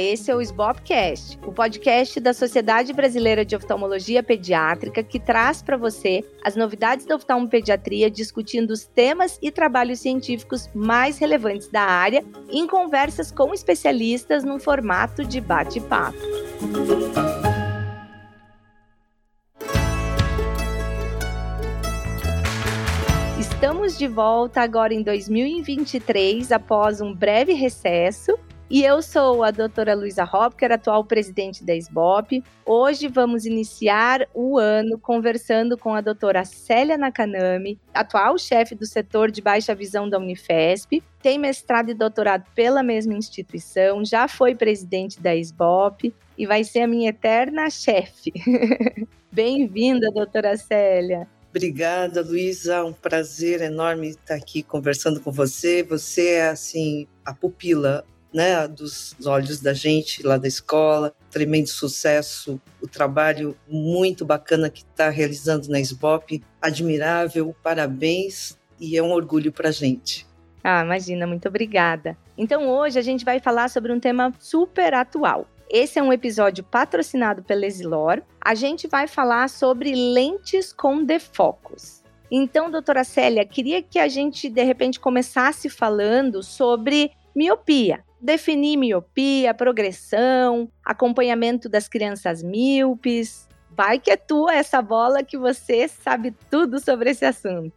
Esse é o SBOPcast, o podcast da Sociedade Brasileira de Oftalmologia Pediátrica que traz para você as novidades da oftalmopediatria, discutindo os temas e trabalhos científicos mais relevantes da área, em conversas com especialistas no formato de bate-papo. Estamos de volta agora em 2023, após um breve recesso, e eu sou a doutora Luísa Hopker, atual presidente da SBOP. Hoje vamos iniciar o ano conversando com a doutora Célia Nakanami, atual chefe do setor de baixa visão da Unifesp. Tem mestrado e doutorado pela mesma instituição, já foi presidente da SBOP e vai ser a minha eterna chefe. Bem-vinda, doutora Célia. Obrigada, Luísa. Um prazer enorme estar aqui conversando com você. Você é, assim, a pupila né, dos olhos da gente lá da escola. Tremendo sucesso, o trabalho muito bacana que está realizando na SBOP. Admirável, parabéns e é um orgulho para a gente. Ah, imagina, muito obrigada. Então hoje a gente vai falar sobre um tema super atual. Esse é um episódio patrocinado pela Exilor. A gente vai falar sobre lentes com defocos. Então, doutora Célia, queria que a gente de repente começasse falando sobre miopia definir miopia, progressão, acompanhamento das crianças míopes. Vai que é tua essa bola que você sabe tudo sobre esse assunto.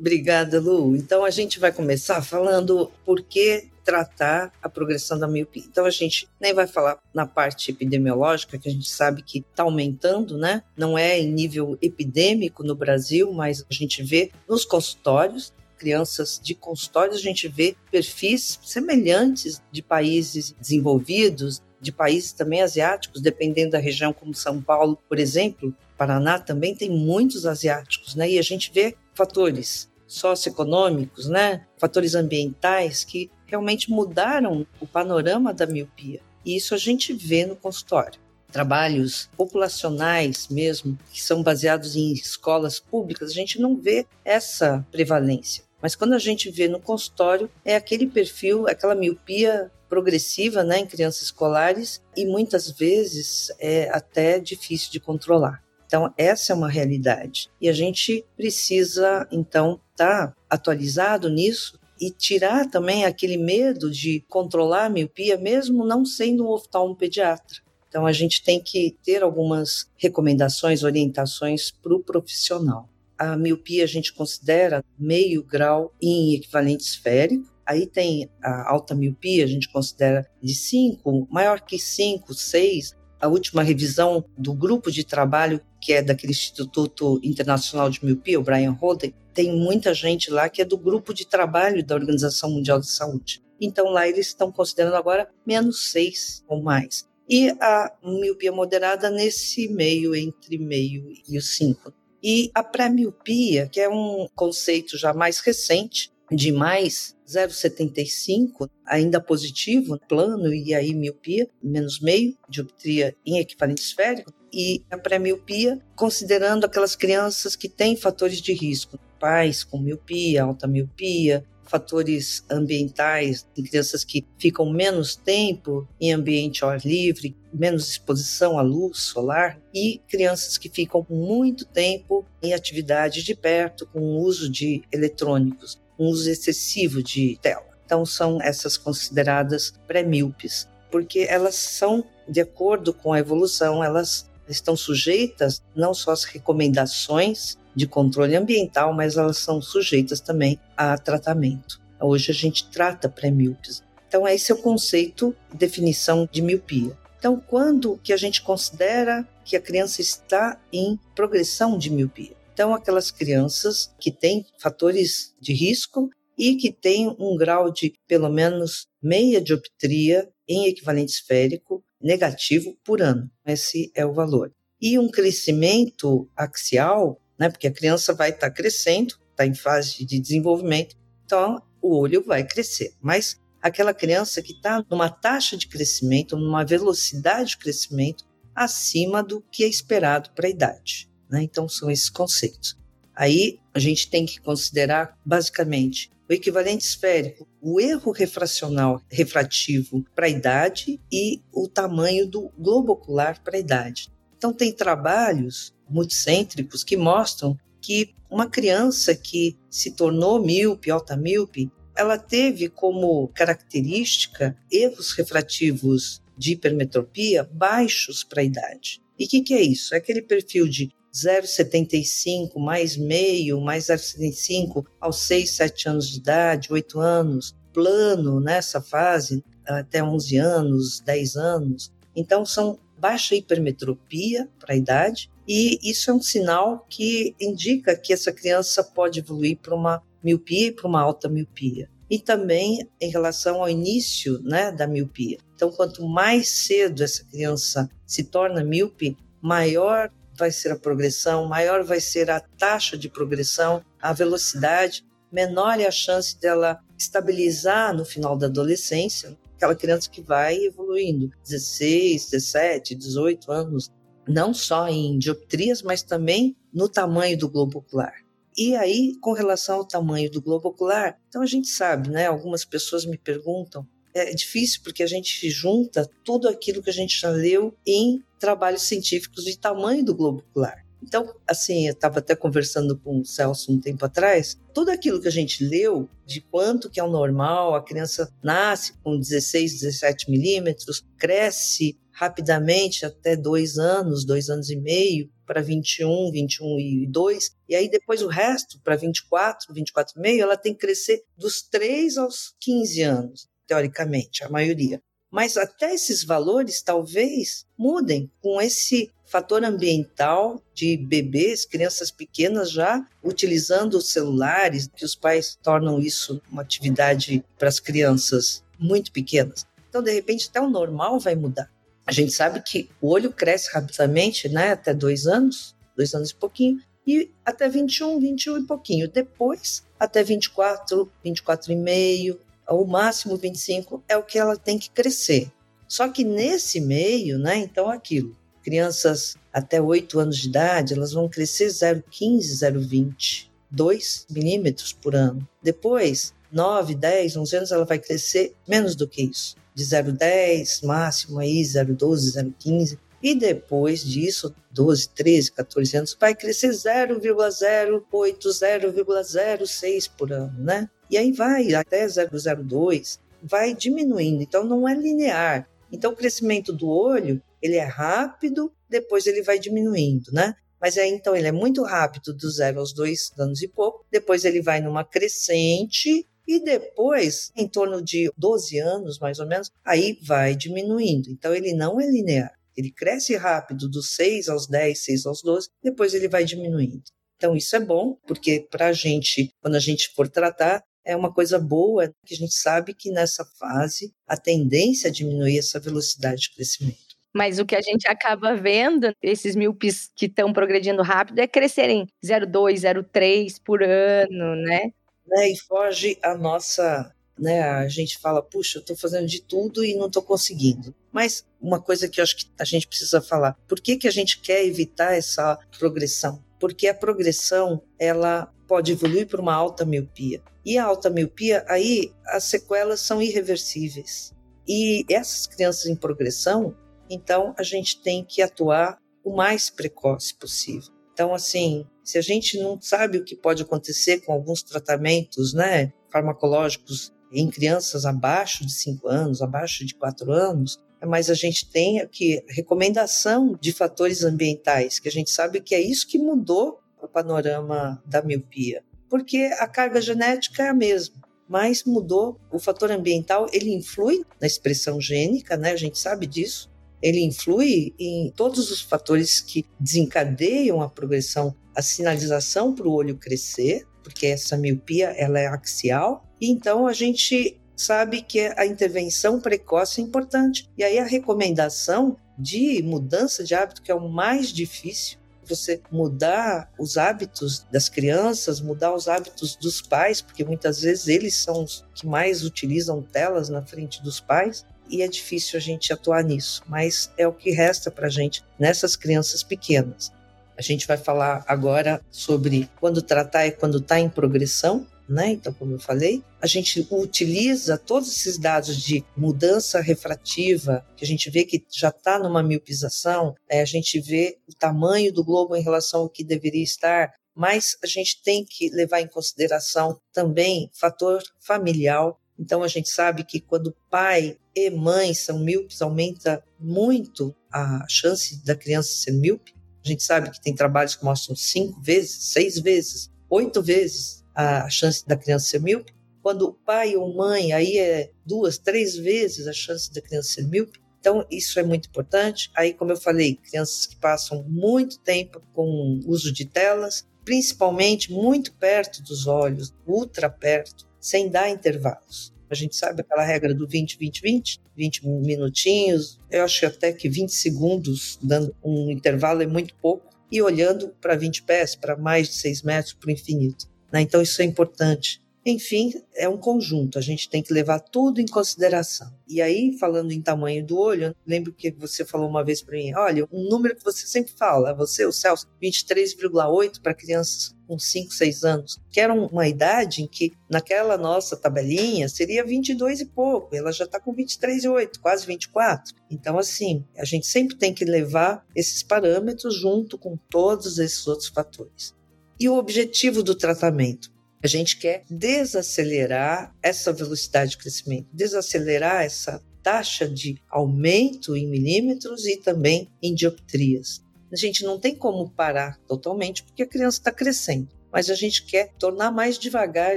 Obrigada, Lu. Então a gente vai começar falando por que tratar a progressão da miopia. Então a gente nem vai falar na parte epidemiológica, que a gente sabe que está aumentando, né? Não é em nível epidêmico no Brasil, mas a gente vê nos consultórios crianças de consultórios, a gente vê perfis semelhantes de países desenvolvidos, de países também asiáticos, dependendo da região, como São Paulo, por exemplo. Paraná também tem muitos asiáticos, né? E a gente vê fatores socioeconômicos, né? Fatores ambientais que realmente mudaram o panorama da miopia. E isso a gente vê no consultório. Trabalhos populacionais mesmo, que são baseados em escolas públicas, a gente não vê essa prevalência. Mas quando a gente vê no consultório, é aquele perfil, aquela miopia progressiva né, em crianças escolares e muitas vezes é até difícil de controlar. Então, essa é uma realidade. E a gente precisa, então, estar tá atualizado nisso e tirar também aquele medo de controlar a miopia, mesmo não sendo um oftalmopediatra. Então, a gente tem que ter algumas recomendações, orientações para o profissional a miopia a gente considera meio grau em equivalente esférico. Aí tem a alta miopia, a gente considera de 5, maior que 5, 6. A última revisão do grupo de trabalho, que é daquele Instituto Internacional de Miopia, o Brian Holden, tem muita gente lá que é do grupo de trabalho da Organização Mundial de Saúde. Então lá eles estão considerando agora menos 6 ou mais. E a miopia moderada nesse meio, entre meio e o 5. E a pré-miopia, que é um conceito já mais recente, de mais 0,75, ainda positivo, plano, e aí miopia, menos meio, dioptria em equivalente esférico, e a pré-miopia, considerando aquelas crianças que têm fatores de risco, pais com miopia, alta miopia, fatores ambientais, crianças que ficam menos tempo em ambiente ao ar livre, menos exposição à luz solar, e crianças que ficam muito tempo em atividade de perto, com o uso de eletrônicos, um uso excessivo de tela. Então, são essas consideradas pré-míopes, porque elas são, de acordo com a evolução, elas estão sujeitas não só às recomendações de controle ambiental, mas elas são sujeitas também a tratamento. Hoje a gente trata pré-míopes. Então esse é o conceito de definição de miopia. Então quando que a gente considera que a criança está em progressão de miopia? Então aquelas crianças que têm fatores de risco e que têm um grau de pelo menos meia dioptria em equivalente esférico negativo por ano. Esse é o valor. E um crescimento axial né? Porque a criança vai estar tá crescendo, está em fase de desenvolvimento, então o olho vai crescer. Mas aquela criança que está numa taxa de crescimento, numa velocidade de crescimento acima do que é esperado para a idade. Né? Então são esses conceitos. Aí a gente tem que considerar basicamente o equivalente esférico, o erro refracional refrativo para a idade e o tamanho do globo ocular para a idade. Então, tem trabalhos multicêntricos que mostram que uma criança que se tornou míope, alta míope, ela teve como característica erros refrativos de hipermetropia baixos para a idade. E o que, que é isso? É aquele perfil de 0,75 mais meio, mais 0,75 aos 6, 7 anos de idade, 8 anos, plano nessa fase, até 11 anos, 10 anos. Então, são baixa hipermetropia para a idade, e isso é um sinal que indica que essa criança pode evoluir para uma miopia e para uma alta miopia. E também em relação ao início né, da miopia. Então, quanto mais cedo essa criança se torna míope, maior vai ser a progressão, maior vai ser a taxa de progressão, a velocidade, menor é a chance dela estabilizar no final da adolescência, aquela criança que vai evoluindo, 16, 17, 18 anos, não só em dioptrias, mas também no tamanho do globo ocular. E aí, com relação ao tamanho do globo ocular, então a gente sabe, né? Algumas pessoas me perguntam, é difícil porque a gente junta tudo aquilo que a gente já leu em trabalhos científicos de tamanho do globo ocular. Então, assim, eu estava até conversando com o Celso um tempo atrás, tudo aquilo que a gente leu de quanto que é o normal, a criança nasce com 16, 17 milímetros, cresce rapidamente até dois anos, dois anos e meio, para 21, 21 e 2, e aí depois o resto, para 24, 24 e meio, ela tem que crescer dos 3 aos 15 anos, teoricamente, a maioria. Mas até esses valores talvez mudem com esse fator ambiental de bebês, crianças pequenas já utilizando os celulares, que os pais tornam isso uma atividade para as crianças muito pequenas. Então, de repente, até o normal vai mudar. A gente sabe que o olho cresce rapidamente, né, até dois anos, dois anos e pouquinho, e até 21, 21 e pouquinho. Depois, até 24, 24 e meio, o máximo 25 é o que ela tem que crescer. Só que nesse meio, né, então aquilo, crianças até 8 anos de idade, elas vão crescer 0,15, 0,20, 2 milímetros por ano. Depois, 9, 10, 11 anos, ela vai crescer menos do que isso. De 0,10, máximo aí 0,12, 0,15. E depois disso, 12, 13, 14 anos, vai crescer 0,08, 0,06 por ano, né? E aí vai até 0,02, vai diminuindo. Então não é linear. Então o crescimento do olho, ele é rápido, depois ele vai diminuindo, né? Mas aí então ele é muito rápido do zero aos dois anos e pouco, depois ele vai numa crescente e depois, em torno de 12 anos mais ou menos, aí vai diminuindo. Então ele não é linear. Ele cresce rápido dos 6 aos 10, 6 aos 12, depois ele vai diminuindo. Então isso é bom, porque para a gente, quando a gente for tratar, é uma coisa boa, que a gente sabe que nessa fase a tendência é diminuir essa velocidade de crescimento. Mas o que a gente acaba vendo, esses míopes que estão progredindo rápido, é crescerem 0,2, 0,3 por ano, né? né? E foge a nossa. Né, a gente fala, puxa, eu estou fazendo de tudo e não estou conseguindo. Mas uma coisa que eu acho que a gente precisa falar, por que, que a gente quer evitar essa progressão? Porque a progressão, ela pode evoluir para uma alta miopia. E a alta miopia, aí as sequelas são irreversíveis. E essas crianças em progressão, então a gente tem que atuar o mais precoce possível. Então, assim, se a gente não sabe o que pode acontecer com alguns tratamentos né, farmacológicos em crianças abaixo de 5 anos, abaixo de 4 anos, mas a gente tem aqui recomendação de fatores ambientais, que a gente sabe que é isso que mudou o panorama da miopia porque a carga genética é a mesma, mas mudou o fator ambiental, ele influi na expressão gênica, né? A gente sabe disso. Ele influi em todos os fatores que desencadeiam a progressão, a sinalização para o olho crescer, porque essa miopia ela é axial. Então a gente sabe que a intervenção precoce é importante. E aí a recomendação de mudança de hábito, que é o mais difícil, você mudar os hábitos das crianças, mudar os hábitos dos pais, porque muitas vezes eles são os que mais utilizam telas na frente dos pais, e é difícil a gente atuar nisso, mas é o que resta para a gente nessas crianças pequenas. A gente vai falar agora sobre quando tratar e quando está em progressão, né? Então, como eu falei, a gente utiliza todos esses dados de mudança refrativa, que a gente vê que já está numa miopização, é, a gente vê o tamanho do globo em relação ao que deveria estar, mas a gente tem que levar em consideração também fator familiar. Então, a gente sabe que quando pai e mãe são míopes, aumenta muito a chance da criança ser míope. A gente sabe que tem trabalhos que mostram cinco vezes, seis vezes, oito vezes a chance da criança ser míope. Quando o pai ou mãe, aí é duas, três vezes a chance da criança ser míope. Então, isso é muito importante. Aí, como eu falei, crianças que passam muito tempo com uso de telas, principalmente muito perto dos olhos, ultra perto, sem dar intervalos. A gente sabe aquela regra do 20, 20, 20, 20 minutinhos, eu acho até que 20 segundos, dando um intervalo é muito pouco, e olhando para 20 pés, para mais de 6 metros, para o infinito. Né? Então, isso é importante. Enfim, é um conjunto, a gente tem que levar tudo em consideração. E aí, falando em tamanho do olho, lembro que você falou uma vez para mim: olha, um número que você sempre fala, você, o Celso, 23,8 para crianças com 5, 6 anos, que era uma idade em que, naquela nossa tabelinha, seria 22 e pouco, ela já está com 23,8, quase 24. Então, assim, a gente sempre tem que levar esses parâmetros junto com todos esses outros fatores. E o objetivo do tratamento? A gente quer desacelerar essa velocidade de crescimento, desacelerar essa taxa de aumento em milímetros e também em dioptrias. A gente não tem como parar totalmente porque a criança está crescendo, mas a gente quer tornar mais devagar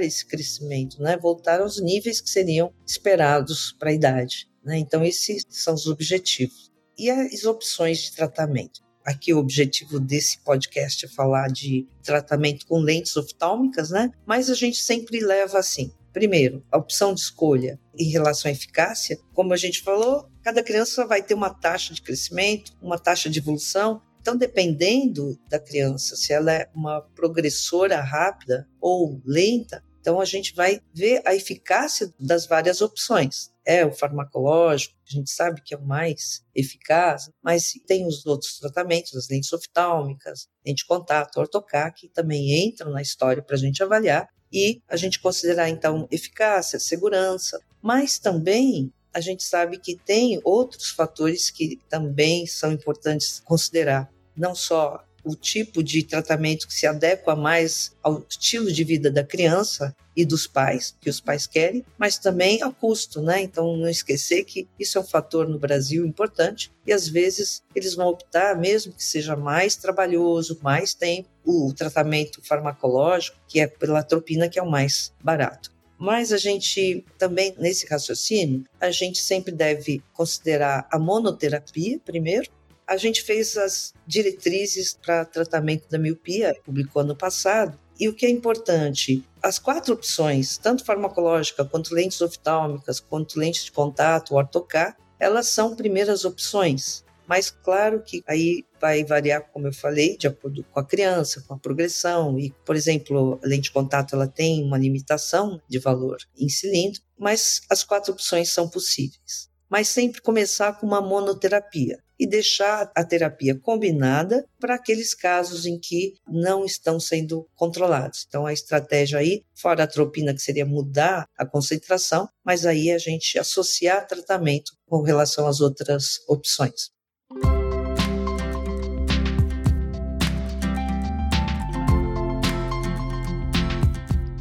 esse crescimento, né? voltar aos níveis que seriam esperados para a idade. Né? Então, esses são os objetivos. E as opções de tratamento? Aqui o objetivo desse podcast é falar de tratamento com lentes oftálmicas, né? Mas a gente sempre leva assim. Primeiro, a opção de escolha em relação à eficácia, como a gente falou, cada criança vai ter uma taxa de crescimento, uma taxa de evolução. Então, dependendo da criança, se ela é uma progressora rápida ou lenta, então a gente vai ver a eficácia das várias opções. É o farmacológico, a gente sabe que é o mais eficaz, mas tem os outros tratamentos, as lentes oftálmicas, lente de contato, ortocar, que também entram na história para a gente avaliar e a gente considerar então eficácia, segurança, mas também a gente sabe que tem outros fatores que também são importantes considerar, não só o tipo de tratamento que se adequa mais ao estilo de vida da criança e dos pais, que os pais querem, mas também ao custo, né? Então, não esquecer que isso é um fator no Brasil importante e às vezes eles vão optar, mesmo que seja mais trabalhoso, mais tempo, o tratamento farmacológico, que é pela atropina, que é o mais barato. Mas a gente também, nesse raciocínio, a gente sempre deve considerar a monoterapia primeiro, a gente fez as diretrizes para tratamento da miopia, publicou ano passado, e o que é importante, as quatro opções, tanto farmacológica quanto lentes oftálmicas, quanto lentes de contato, ortocar, elas são primeiras opções. Mas claro que aí vai variar, como eu falei, de acordo com a criança, com a progressão. E, por exemplo, a lente de contato ela tem uma limitação de valor em cilindro, mas as quatro opções são possíveis. Mas sempre começar com uma monoterapia e deixar a terapia combinada para aqueles casos em que não estão sendo controlados. Então, a estratégia aí, fora a tropina, que seria mudar a concentração, mas aí a gente associar tratamento com relação às outras opções.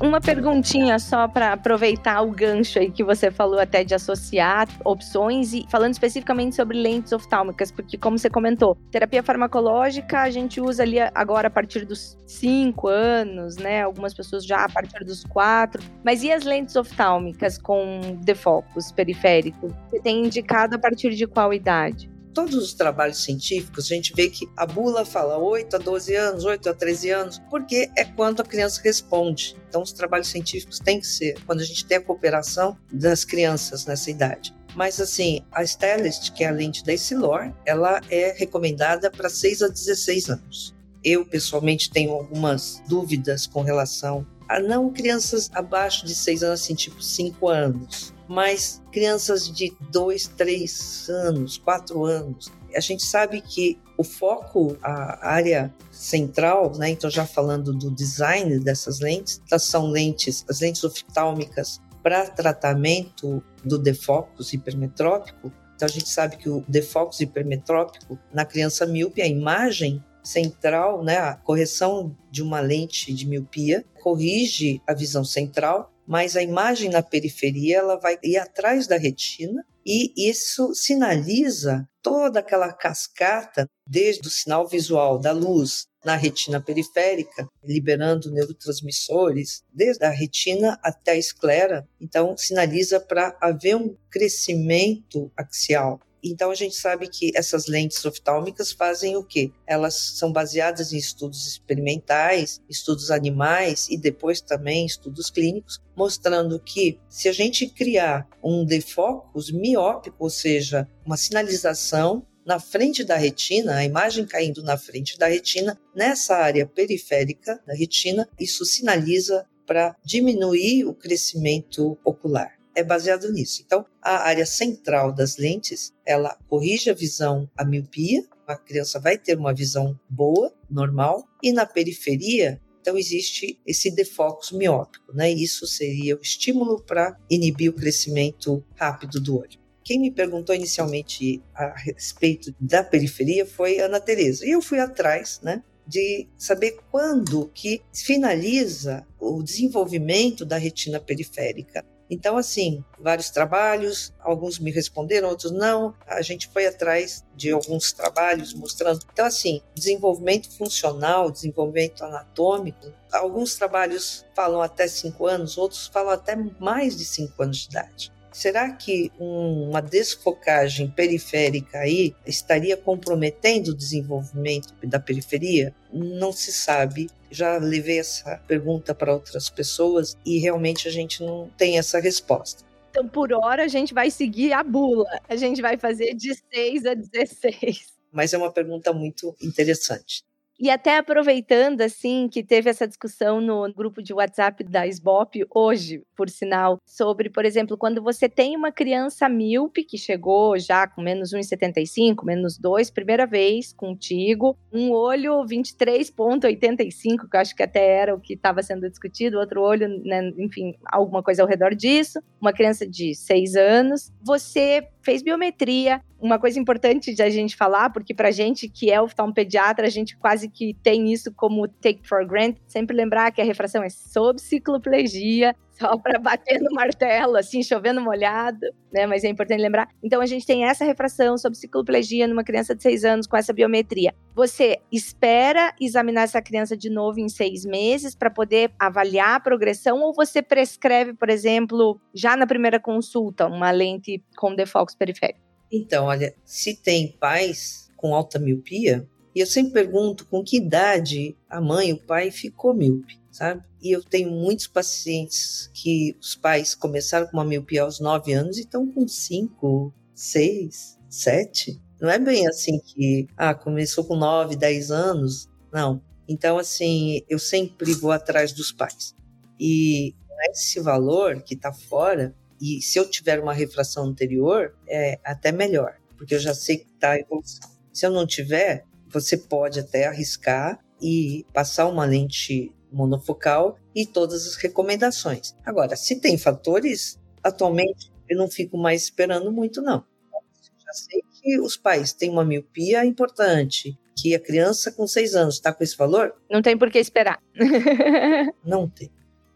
Uma perguntinha só para aproveitar o gancho aí que você falou até de associar opções e falando especificamente sobre lentes oftálmicas, porque como você comentou, terapia farmacológica a gente usa ali agora a partir dos 5 anos, né? Algumas pessoas já a partir dos 4. Mas e as lentes oftálmicas com defocos periféricos? Você tem indicado a partir de qual idade? Todos os trabalhos científicos, a gente vê que a bula fala 8 a 12 anos, 8 a 13 anos, porque é quando a criança responde. Então, os trabalhos científicos têm que ser quando a gente tem a cooperação das crianças nessa idade. Mas, assim, a Stellest, que é a lente da Essilor, ela é recomendada para 6 a 16 anos. Eu, pessoalmente, tenho algumas dúvidas com relação a não crianças abaixo de 6 anos, assim, tipo 5 anos mas crianças de 2, 3 anos, 4 anos, a gente sabe que o foco, a área central, né? Então já falando do design dessas lentes, elas são lentes, as lentes oftálmicas para tratamento do defocus hipermetrópico. Então a gente sabe que o defocus hipermetrópico na criança míope, a imagem central, né, a correção de uma lente de miopia corrige a visão central, mas a imagem na periferia ela vai ir atrás da retina e isso sinaliza toda aquela cascata, desde o sinal visual da luz na retina periférica, liberando neurotransmissores, desde a retina até a esclera. Então, sinaliza para haver um crescimento axial. Então a gente sabe que essas lentes oftálmicas fazem o quê? Elas são baseadas em estudos experimentais, estudos animais e depois também estudos clínicos, mostrando que se a gente criar um defocus miópico, ou seja, uma sinalização na frente da retina, a imagem caindo na frente da retina, nessa área periférica da retina, isso sinaliza para diminuir o crescimento ocular é baseado nisso. Então, a área central das lentes, ela corrige a visão, a miopia, a criança vai ter uma visão boa, normal, e na periferia, então existe esse defocus miópico, né? Isso seria o estímulo para inibir o crescimento rápido do olho. Quem me perguntou inicialmente a respeito da periferia foi Ana Teresa. E eu fui atrás, né, de saber quando que finaliza o desenvolvimento da retina periférica. Então, assim, vários trabalhos, alguns me responderam, outros não. A gente foi atrás de alguns trabalhos mostrando. Então, assim, desenvolvimento funcional, desenvolvimento anatômico, alguns trabalhos falam até cinco anos, outros falam até mais de cinco anos de idade. Será que uma desfocagem periférica aí estaria comprometendo o desenvolvimento da periferia? Não se sabe. Já levei essa pergunta para outras pessoas e realmente a gente não tem essa resposta. Então, por hora, a gente vai seguir a bula. A gente vai fazer de 6 a 16. Mas é uma pergunta muito interessante. E até aproveitando, assim, que teve essa discussão no grupo de WhatsApp da SBOP hoje, por sinal, sobre, por exemplo, quando você tem uma criança míope que chegou já com menos 1,75, menos 2, primeira vez contigo, um olho 23,85, que eu acho que até era o que estava sendo discutido, outro olho, né, enfim, alguma coisa ao redor disso, uma criança de 6 anos, você fez biometria, uma coisa importante de a gente falar, porque pra gente que é oftalmopediatra, a gente quase que tem isso como take for granted, sempre lembrar que a refração é sob cicloplegia, só para bater no martelo, assim, chovendo molhado, né? Mas é importante lembrar. Então a gente tem essa refração sob cicloplegia numa criança de seis anos com essa biometria. Você espera examinar essa criança de novo em seis meses para poder avaliar a progressão ou você prescreve, por exemplo, já na primeira consulta, uma lente com defocus periférico? Então, olha, se tem pais com alta miopia, e eu sempre pergunto com que idade a mãe, o pai ficou míope, sabe? E eu tenho muitos pacientes que os pais começaram com uma miopia aos 9 anos e estão com 5, 6, 7. Não é bem assim que, ah, começou com 9, 10 anos. Não. Então, assim, eu sempre vou atrás dos pais. E esse valor que está fora, e se eu tiver uma refração anterior, é até melhor, porque eu já sei que está evolução. Se eu não tiver, você pode até arriscar e passar uma lente monofocal e todas as recomendações. Agora, se tem fatores, atualmente eu não fico mais esperando muito, não. Eu já sei que os pais têm uma miopia importante, que a criança com seis anos está com esse valor. Não tem por que esperar. não tem,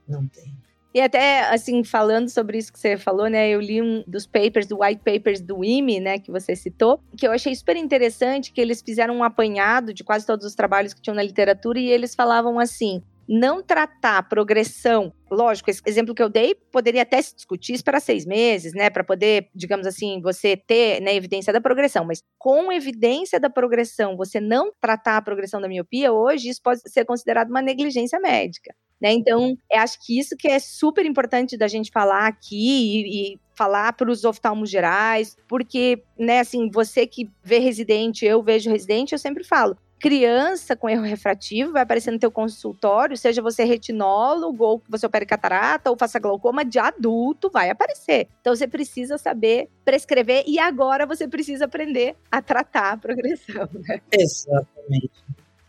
não tem. E até, assim, falando sobre isso que você falou, né? Eu li um dos papers, do white papers do IME, né? Que você citou, que eu achei super interessante, que eles fizeram um apanhado de quase todos os trabalhos que tinham na literatura e eles falavam assim, não tratar progressão, lógico, esse exemplo que eu dei poderia até se discutir esperar seis meses, né, para poder, digamos assim, você ter né, evidência da progressão, mas com evidência da progressão, você não tratar a progressão da miopia, hoje isso pode ser considerado uma negligência médica. Né? Então, eu acho que isso que é super importante da gente falar aqui e, e falar para os oftalmos gerais, porque, né, assim, você que vê residente, eu vejo residente, eu sempre falo, criança com erro refrativo vai aparecer no teu consultório, seja você retinólogo ou você opere catarata ou faça glaucoma de adulto, vai aparecer. Então você precisa saber prescrever e agora você precisa aprender a tratar a progressão, né? Exatamente.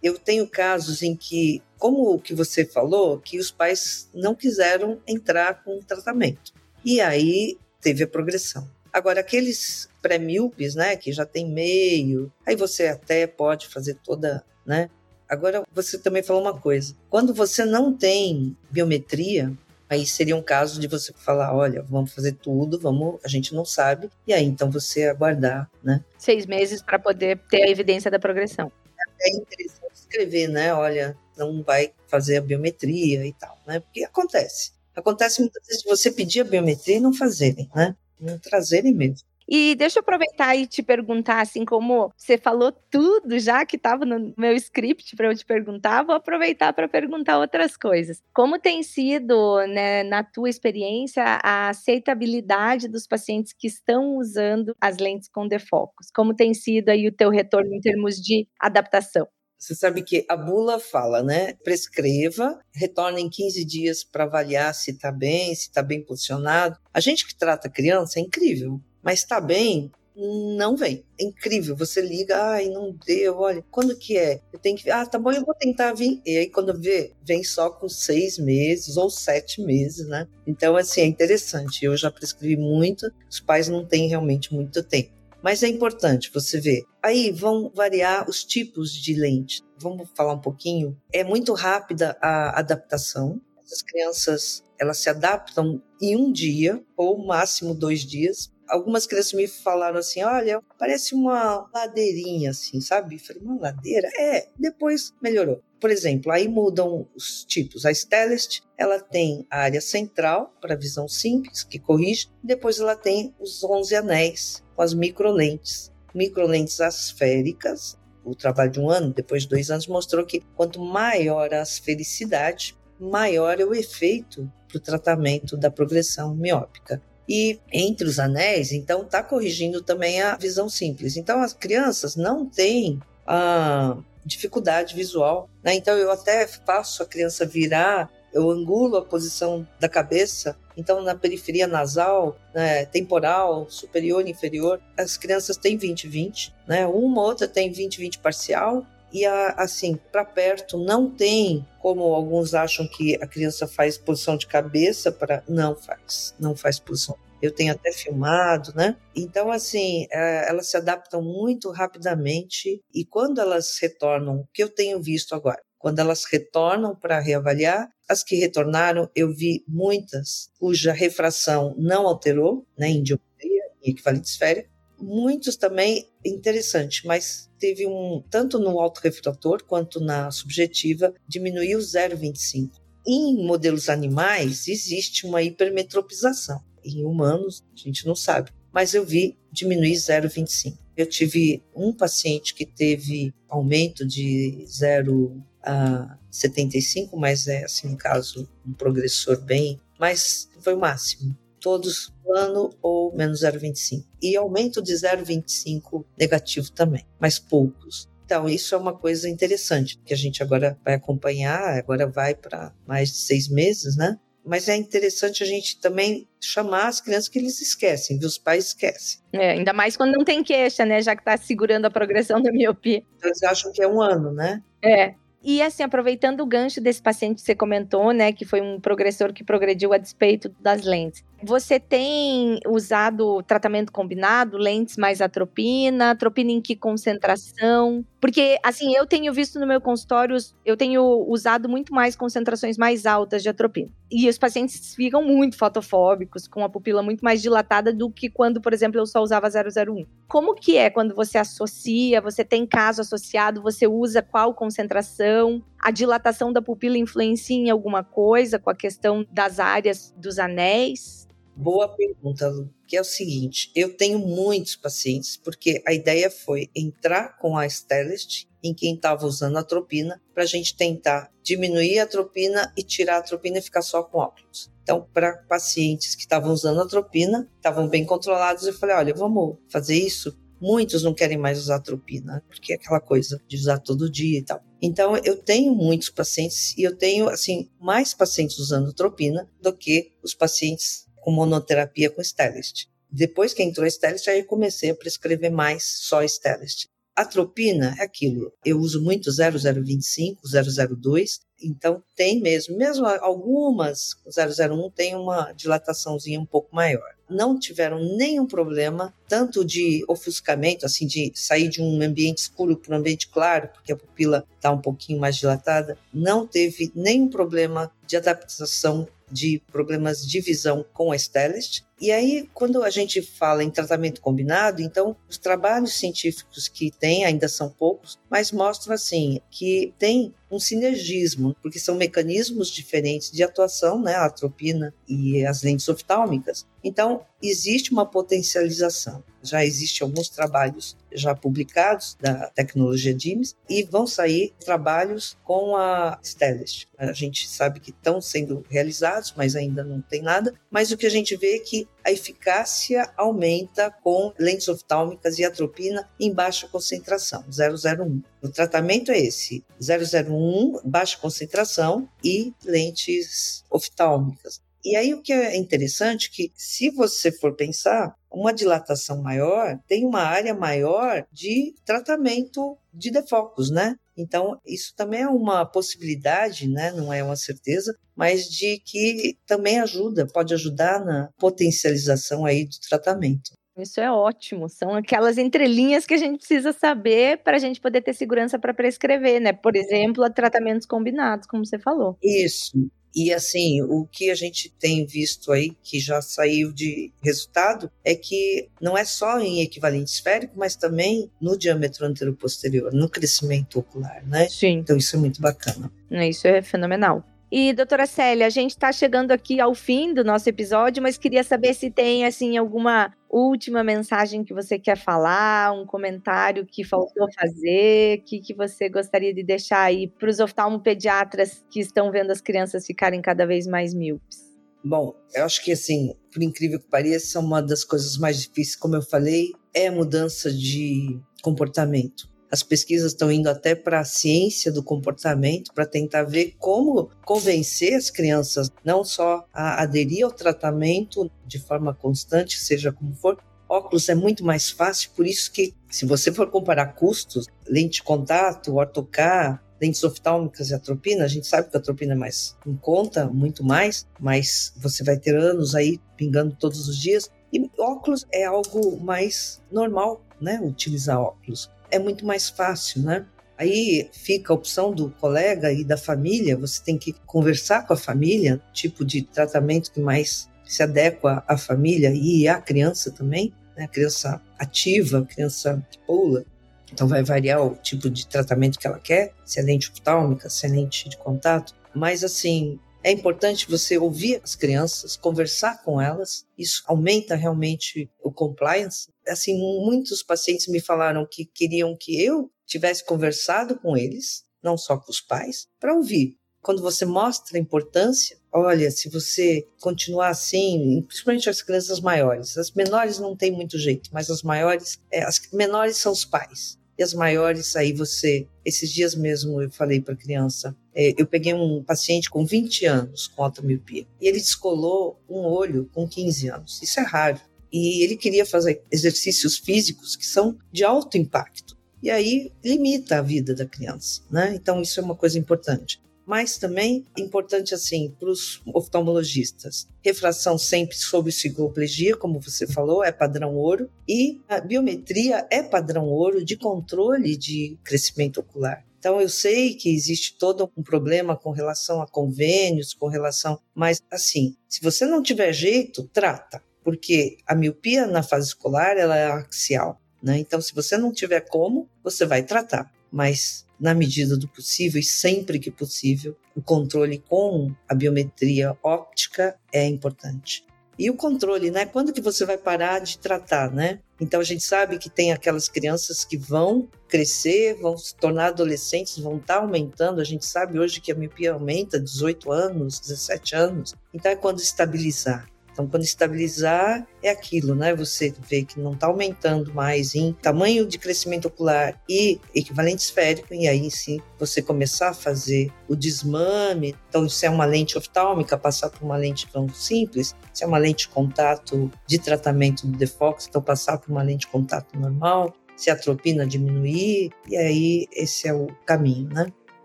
Eu tenho casos em que, como o que você falou, que os pais não quiseram entrar com o tratamento. E aí teve a progressão. Agora, aqueles pré-míopes, né, que já tem meio, aí você até pode fazer toda, né? Agora, você também falou uma coisa. Quando você não tem biometria, aí seria um caso de você falar, olha, vamos fazer tudo, vamos, a gente não sabe, e aí então você aguardar, né? Seis meses para poder ter a evidência da progressão. É interessante escrever, né? Olha, não vai fazer a biometria e tal, né? Porque acontece. Acontece muitas vezes de você pedir a biometria e não fazerem, né? Não trazerem mesmo. E deixa eu aproveitar e te perguntar, assim como você falou tudo já que estava no meu script para eu te perguntar, vou aproveitar para perguntar outras coisas. Como tem sido, né, na tua experiência, a aceitabilidade dos pacientes que estão usando as lentes com defocos? Como tem sido aí o teu retorno em termos de adaptação? Você sabe que a bula fala, né? Prescreva, retorne em 15 dias para avaliar se está bem, se está bem posicionado. A gente que trata criança é incrível mas tá bem, não vem. É incrível. Você liga, ai, não deu, olha, quando que é? Eu tenho que, ah, tá bom, eu vou tentar vir. E aí, quando vê, vem só com seis meses ou sete meses, né? Então, assim, é interessante. Eu já prescrevi muito, os pais não têm realmente muito tempo. Mas é importante você ver. Aí vão variar os tipos de lente. Vamos falar um pouquinho. É muito rápida a adaptação. As crianças elas se adaptam em um dia ou máximo dois dias algumas crianças me falaram assim: olha, parece uma ladeirinha, assim, sabe? Eu falei, uma ladeira? É, depois melhorou. Por exemplo, aí mudam os tipos. A Stellest, ela tem a área central para visão simples, que corrige, depois ela tem os 11 anéis com as microlentes. Microlentes asféricas, o trabalho de um ano, depois de dois anos, mostrou que quanto maior a asfericidade, maior é o efeito para o tratamento da progressão miópica e entre os anéis, então está corrigindo também a visão simples. Então as crianças não têm a dificuldade visual, né? Então eu até faço a criança virar, eu angulo a posição da cabeça, então na periferia nasal, né, temporal, superior e inferior, as crianças têm 20-20, né? Uma outra tem 20-20 parcial e a, assim, para perto não tem como alguns acham que a criança faz posição de cabeça para não faz, não faz posição. Eu tenho até filmado, né? Então, assim, é, elas se adaptam muito rapidamente e quando elas retornam, o que eu tenho visto agora, quando elas retornam para reavaliar, as que retornaram, eu vi muitas cuja refração não alterou, né, em dioptria, em equivalente esférico, muitos também interessante, mas teve um tanto no autorrefrator quanto na subjetiva diminuiu 0,25. Em modelos animais existe uma hipermetropização. Em humanos a gente não sabe, mas eu vi diminuir 0,25. Eu tive um paciente que teve aumento de 0 a 75, mas é assim um caso um progressor bem, mas foi o máximo todos plano ou menos 0,25. E aumento de 0,25 negativo também, mas poucos. Então, isso é uma coisa interessante, que a gente agora vai acompanhar, agora vai para mais de seis meses, né? Mas é interessante a gente também chamar as crianças que eles esquecem, que os pais esquecem. É, ainda mais quando não tem queixa, né? Já que está segurando a progressão da miopia. Eles acham que é um ano, né? É. E assim, aproveitando o gancho desse paciente que você comentou, né, que foi um progressor que progrediu a despeito das lentes. Você tem usado tratamento combinado, lentes mais atropina, atropina em que concentração? Porque, assim, eu tenho visto no meu consultório, eu tenho usado muito mais concentrações mais altas de atropina. E os pacientes ficam muito fotofóbicos, com a pupila muito mais dilatada do que quando, por exemplo, eu só usava 001. Como que é quando você associa, você tem caso associado, você usa qual concentração? A dilatação da pupila influencia em alguma coisa com a questão das áreas dos anéis? Boa pergunta, Lu, que é o seguinte: eu tenho muitos pacientes, porque a ideia foi entrar com a Stellest em quem estava usando a atropina, para a gente tentar diminuir a atropina e tirar a atropina e ficar só com óculos. Então, para pacientes que estavam usando a atropina, estavam bem controlados, eu falei: olha, vamos fazer isso muitos não querem mais usar atropina, porque é aquela coisa de usar todo dia e tal. Então, eu tenho muitos pacientes e eu tenho, assim, mais pacientes usando atropina do que os pacientes com monoterapia com Stellest. Depois que entrou a aí eu comecei a prescrever mais só Stellest. Atropina é aquilo. Eu uso muito 0025, 002, então tem mesmo, mesmo algumas 001 tem uma dilataçãozinha um pouco maior. Não tiveram nenhum problema, tanto de ofuscamento, assim, de sair de um ambiente escuro para um ambiente claro, porque a pupila está um pouquinho mais dilatada. Não teve nenhum problema de adaptação de problemas de visão com a Stellest. E aí, quando a gente fala em tratamento combinado, então os trabalhos científicos que tem ainda são poucos, mas mostram assim que tem um sinergismo, porque são mecanismos diferentes de atuação, né, a atropina e as lentes oftálmicas. Então, existe uma potencialização. Já existem alguns trabalhos já publicados da tecnologia DIMS e vão sair trabalhos com a Stellest. A gente sabe que estão sendo realizados, mas ainda não tem nada. Mas o que a gente vê é que a eficácia aumenta com lentes oftálmicas e atropina em baixa concentração, 001. O tratamento é esse, 001, baixa concentração e lentes oftálmicas. E aí o que é interessante é que se você for pensar, uma dilatação maior tem uma área maior de tratamento de defocos, né? Então, isso também é uma possibilidade, né? não é uma certeza, mas de que também ajuda, pode ajudar na potencialização aí do tratamento. Isso é ótimo. São aquelas entrelinhas que a gente precisa saber para a gente poder ter segurança para prescrever, né? Por exemplo, tratamentos combinados, como você falou. Isso. E assim, o que a gente tem visto aí, que já saiu de resultado, é que não é só em equivalente esférico, mas também no diâmetro anteroposterior, no crescimento ocular, né? Sim. Então isso é muito bacana. Isso é fenomenal. E, doutora Célia, a gente está chegando aqui ao fim do nosso episódio, mas queria saber se tem, assim, alguma última mensagem que você quer falar, um comentário que faltou fazer, que, que você gostaria de deixar aí para os oftalmopediatras que estão vendo as crianças ficarem cada vez mais míopes. Bom, eu acho que, assim, por incrível que pareça, uma das coisas mais difíceis, como eu falei, é a mudança de comportamento. As pesquisas estão indo até para a ciência do comportamento para tentar ver como convencer as crianças não só a aderir ao tratamento de forma constante, seja como for. Óculos é muito mais fácil, por isso que, se você for comparar custos, lente de contato, ortocar, lentes oftálmicas e atropina, a gente sabe que a atropina é mais em conta, muito mais, mas você vai ter anos aí pingando todos os dias. E óculos é algo mais normal, né? Utilizar óculos é muito mais fácil, né? Aí fica a opção do colega e da família, você tem que conversar com a família, tipo de tratamento que mais se adequa à família e à criança também, né? Criança ativa, criança que pula. Então vai variar o tipo de tratamento que ela quer, se é lente oftálmica, se é lente de contato. Mas assim, é importante você ouvir as crianças, conversar com elas. Isso aumenta realmente o compliance. Assim, muitos pacientes me falaram que queriam que eu tivesse conversado com eles, não só com os pais, para ouvir. Quando você mostra a importância, olha, se você continuar assim, principalmente as crianças maiores, as menores não tem muito jeito, mas as maiores, é, as menores são os pais e as maiores aí você. Esses dias mesmo eu falei para a criança, eu peguei um paciente com 20 anos com alta miopia e ele descolou um olho com 15 anos. Isso é raro. E ele queria fazer exercícios físicos que são de alto impacto. E aí limita a vida da criança, né? Então isso é uma coisa importante mas também importante assim para os oftalmologistas. Refração sempre sob cicloplegia, como você falou, é padrão ouro, e a biometria é padrão ouro de controle de crescimento ocular. Então eu sei que existe todo um problema com relação a convênios, com relação, mas assim, se você não tiver jeito, trata, porque a miopia na fase escolar ela é axial, né? Então se você não tiver como, você vai tratar, mas na medida do possível e sempre que possível, o controle com a biometria óptica é importante. E o controle, né? Quando que você vai parar de tratar, né? Então a gente sabe que tem aquelas crianças que vão crescer, vão se tornar adolescentes, vão estar tá aumentando. A gente sabe hoje que a miopia aumenta 18 anos, 17 anos. Então é quando estabilizar. Então, quando estabilizar, é aquilo, né? Você vê que não está aumentando mais em tamanho de crescimento ocular e equivalente esférico, e aí sim você começar a fazer o desmame. Então, se é uma lente oftálmica, passar por uma lente tão simples, se é uma lente de contato de tratamento do defox, então passar por uma lente de contato normal, se a tropina diminuir, e aí esse é o caminho, né?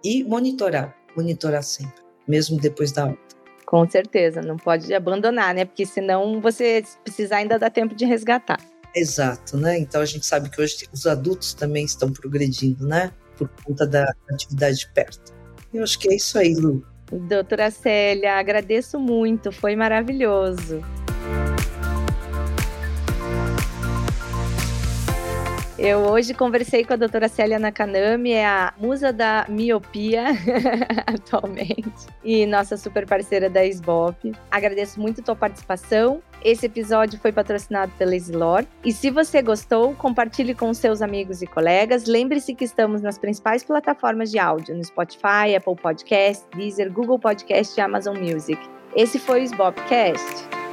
E monitorar, monitorar sempre, mesmo depois da alta. Com certeza, não pode abandonar, né? Porque senão você precisar ainda dá tempo de resgatar. Exato, né? Então a gente sabe que hoje os adultos também estão progredindo, né? Por conta da atividade de perto. Eu acho que é isso aí, Lu. Doutora Célia, agradeço muito, foi maravilhoso. Eu hoje conversei com a doutora Célia Nakanami, é a musa da miopia atualmente e nossa super parceira da SBOP. Agradeço muito a tua participação. Esse episódio foi patrocinado pela Isilor. E se você gostou, compartilhe com seus amigos e colegas. Lembre-se que estamos nas principais plataformas de áudio, no Spotify, Apple Podcast, Deezer, Google Podcast e Amazon Music. Esse foi o SBOPcast.